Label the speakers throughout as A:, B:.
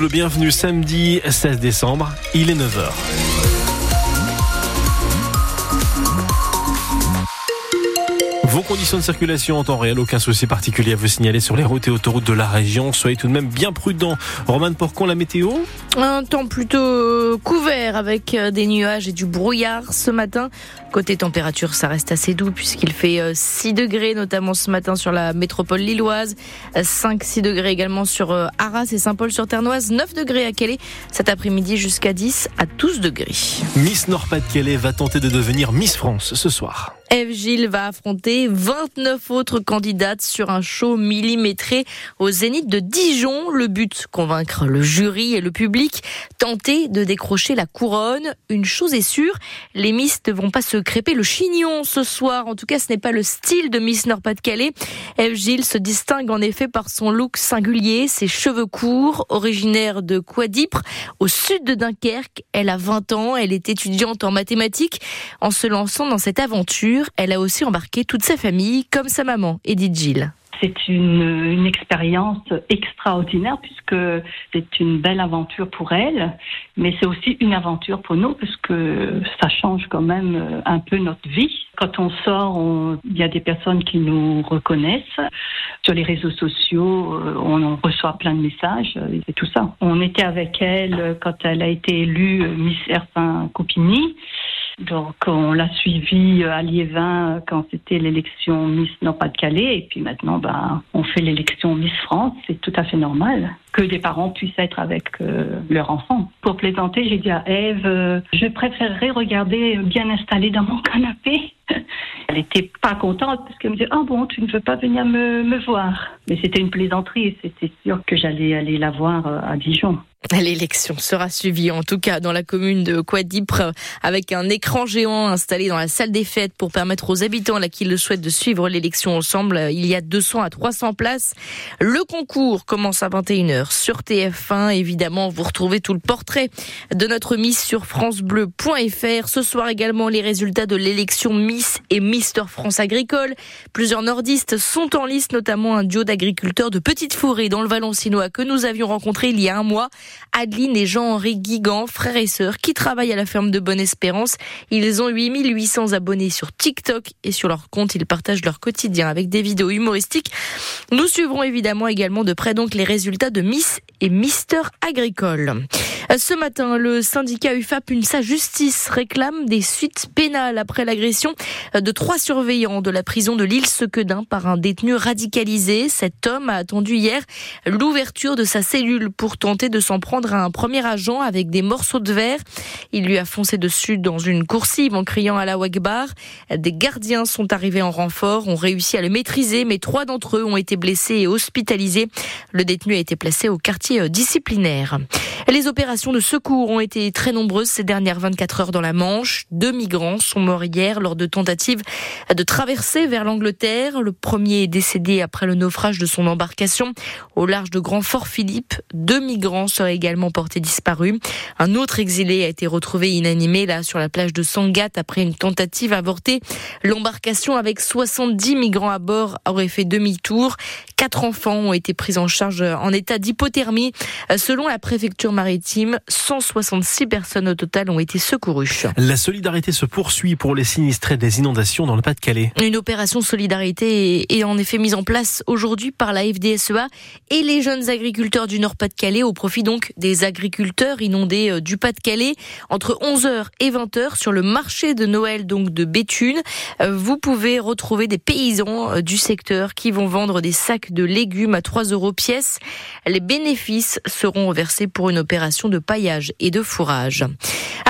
A: Bleu, bienvenue samedi 16 décembre, il est 9h. Vos conditions de circulation en temps réel, aucun souci particulier à vous signaler sur les routes et autoroutes de la région. Soyez tout de même bien prudents. Roman Porcon, la météo
B: Un temps plutôt couvert avec euh, des nuages et du brouillard ce matin. Côté température, ça reste assez doux puisqu'il fait 6 euh, degrés, notamment ce matin sur la métropole lilloise. 5-6 euh, degrés également sur Arras et Saint-Paul-sur-Ternoise. 9 degrés à Calais. Cet après-midi jusqu'à 10 à 12 degrés.
A: Miss Nord-Pas-de-Calais va tenter de devenir Miss France ce soir.
B: Eve Gilles va affronter 29 autres candidates sur un show millimétré au Zénith de Dijon. Le but, convaincre le jury et le public, tenter de décrocher la couronne. Une chose est sûre, les Miss ne vont pas se crêper le chignon ce soir. En tout cas, ce n'est pas le style de Miss Nord-Pas-de-Calais. Eve Gilles se distingue en effet par son look singulier, ses cheveux courts, originaire de Quadipre, au sud de Dunkerque. Elle a 20 ans, elle est étudiante en mathématiques. En se lançant dans cette aventure, elle a aussi embarqué toute sa famille, comme sa maman, Edith Gilles.
C: C'est une, expérience extraordinaire puisque c'est une belle aventure pour elle, mais c'est aussi une aventure pour nous parce que ça change quand même un peu notre vie. Quand on sort, il y a des personnes qui nous reconnaissent. Sur les réseaux sociaux, on, reçoit plein de messages et tout ça. On était avec elle quand elle a été élue Miss Erfin Copini. Donc on l'a suivi à Liévin quand c'était l'élection Miss Nord-Pas-de-Calais et puis maintenant ben, on fait l'élection Miss France, c'est tout à fait normal que des parents puissent être avec euh, leur enfant. Pour plaisanter, j'ai dit à Eve, euh, je préférerais regarder bien installée dans mon canapé. Elle était pas contente parce qu'elle me disait, ah bon, tu ne veux pas venir me, me voir? Mais c'était une plaisanterie, c'était sûr que j'allais aller la voir euh, à Dijon.
B: L'élection sera suivie en tout cas dans la commune de Quadipre avec un écran géant installé dans la salle des fêtes pour permettre aux habitants là qui le souhaitent de suivre l'élection ensemble. Il y a 200 à 300 places. Le concours commence à 21h sur TF1. Évidemment, vous retrouvez tout le portrait de notre Miss sur francebleu.fr. Ce soir également les résultats de l'élection Miss et Mister France agricole. Plusieurs nordistes sont en liste, notamment un duo d'agriculteurs de Petite Forêt dans le Valencinois que nous avions rencontré il y a un mois. Adeline et Jean-Henri Guigan, frères et sœurs, qui travaillent à la ferme de Bonne Espérance. Ils ont 8800 abonnés sur TikTok et sur leur compte, ils partagent leur quotidien avec des vidéos humoristiques. Nous suivrons évidemment également de près donc les résultats de Miss et Mister Agricole. Ce matin, le syndicat UFAP sa Justice réclame des suites pénales après l'agression de trois surveillants de la prison de l'île Sequedin par un détenu radicalisé. Cet homme a attendu hier l'ouverture de sa cellule pour tenter de s'en prendre à un premier agent avec des morceaux de verre. Il lui a foncé dessus dans une coursive en criant à la Wagbar. Des gardiens sont arrivés en renfort, ont réussi à le maîtriser, mais trois d'entre eux ont été blessés et hospitalisés. Le détenu a été placé au quartier disciplinaire. Les opérations de secours ont été très nombreuses ces dernières 24 heures dans la Manche. Deux migrants sont morts hier lors de tentatives de traverser vers l'Angleterre. Le premier est décédé après le naufrage de son embarcation au large de Grand Fort Philippe. Deux migrants seraient également portés disparus. Un autre exilé a été retrouvé inanimé là sur la plage de Sangat après une tentative avortée. L'embarcation avec 70 migrants à bord aurait fait demi-tour. Quatre enfants ont été pris en charge en état d'hypothermie. Selon la préfecture maritime, 166 personnes au total ont été secourues.
A: La solidarité se poursuit pour les sinistrés des inondations dans le Pas-de-Calais.
B: Une opération solidarité est en effet mise en place aujourd'hui par la FDSEA et les jeunes agriculteurs du Nord-Pas-de-Calais au profit donc des agriculteurs inondés euh, du Pas-de-Calais entre 11h et 20h sur le marché de Noël donc de Béthune. Euh, vous pouvez retrouver des paysans euh, du secteur qui vont vendre des sacs de légumes à 3 euros pièce. Les bénéfices seront versés pour une opération de paillage et de fourrage.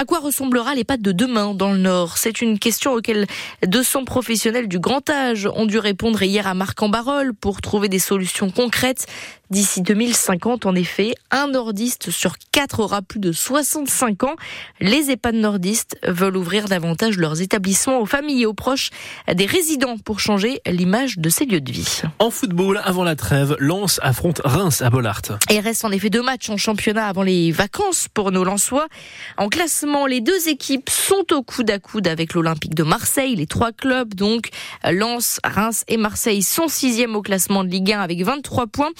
B: À quoi ressemblera pâtes de demain dans le Nord? C'est une question auquel 200 professionnels du grand âge ont dû répondre hier à Marc-en-Barol pour trouver des solutions concrètes. D'ici 2050, en effet, un nordiste sur quatre aura plus de 65 ans. Les EHPAD nordistes veulent ouvrir davantage leurs établissements aux familles et aux proches des résidents pour changer l'image de ces lieux de vie.
A: En football, avant la trêve, Lens affronte Reims à Bollard.
B: Et il reste en effet deux matchs en championnat avant les vacances pour nos Lensois. En classement, les deux équipes sont au coude à coude avec l'Olympique de Marseille. Les trois clubs, donc Lens, Reims et Marseille, sont sixième au classement de Ligue 1 avec 23 points.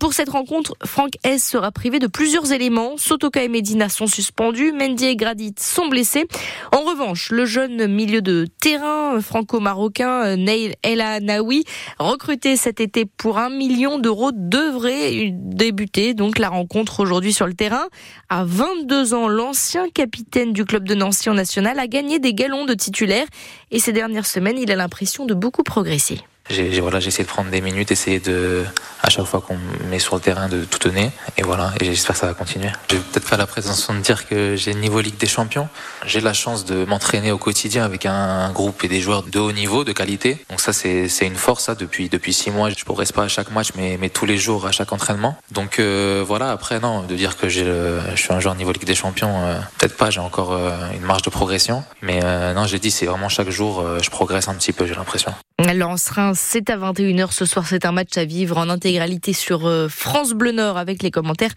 B: Pour cette rencontre, Franck S sera privé de plusieurs éléments. Sotoka et Medina sont suspendus, Mendy et Gradit sont blessés. En revanche, le jeune milieu de terrain franco-marocain Neil El Anaoui, recruté cet été pour un million d'euros, devrait débuter donc la rencontre aujourd'hui sur le terrain. À 22 ans, l'ancien capitaine du club de Nancy en national a gagné des galons de titulaire et ces dernières semaines, il a l'impression de beaucoup progresser.
D: J'ai voilà, essayé de prendre des minutes, essayer de, à chaque fois qu'on met sur le terrain, de tout donner. Et voilà, et j'espère que ça va continuer. J'ai peut-être pas la prétention de dire que j'ai le niveau Ligue des Champions. J'ai la chance de m'entraîner au quotidien avec un groupe et des joueurs de haut niveau, de qualité. Donc ça, c'est une force. Ça, depuis depuis six mois, je progresse pas à chaque match, mais, mais tous les jours, à chaque entraînement. Donc euh, voilà. Après, non, de dire que j'ai, je suis un joueur niveau Ligue des Champions, euh, peut-être pas. J'ai encore euh, une marge de progression. Mais non, j'ai dit, c'est vraiment chaque jour, je progresse un petit peu. J'ai l'impression.
B: Lance Reims, c'est à 21h ce soir. C'est un match à vivre en intégralité sur euh, France Bleu Nord avec les commentaires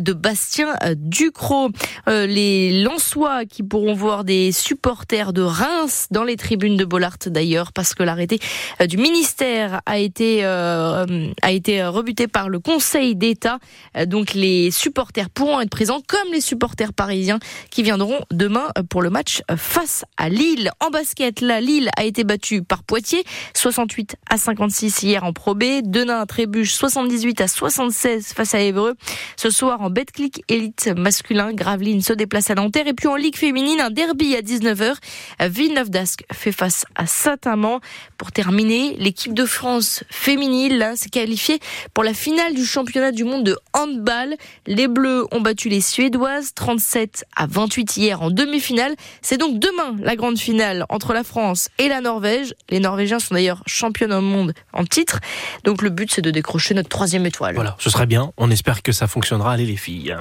B: de Bastien euh, Ducrot. Euh, les Lensois qui pourront voir des supporters de Reims dans les tribunes de Bollard d'ailleurs parce que l'arrêté du ministère a été a été rebuté par le Conseil d'État. Donc les supporters pourront être présents comme les supporters parisiens qui viendront demain pour le match face à Lille. En basket, la Lille a été battue par Poitiers. 68 à 56 hier en Pro B. Denain trébuche 78 à 76 face à Évreux. Ce soir en Betclic élite masculin, Gravelines se déplace à Nanterre. Et puis en Ligue féminine, un derby à 19h. Villeneuve d'Ascq fait face à Saint-Amand. Pour terminer, l'équipe de France féminine s'est qualifiée pour la finale du championnat du monde de handball. Les Bleus ont battu les Suédoises 37 à 28 hier en demi-finale. C'est donc demain la grande finale entre la France et la Norvège. Les Norvégiens d'ailleurs championne au monde en titre. Donc le but, c'est de décrocher notre troisième étoile.
A: Voilà, ce serait bien. On espère que ça fonctionnera. Allez les filles.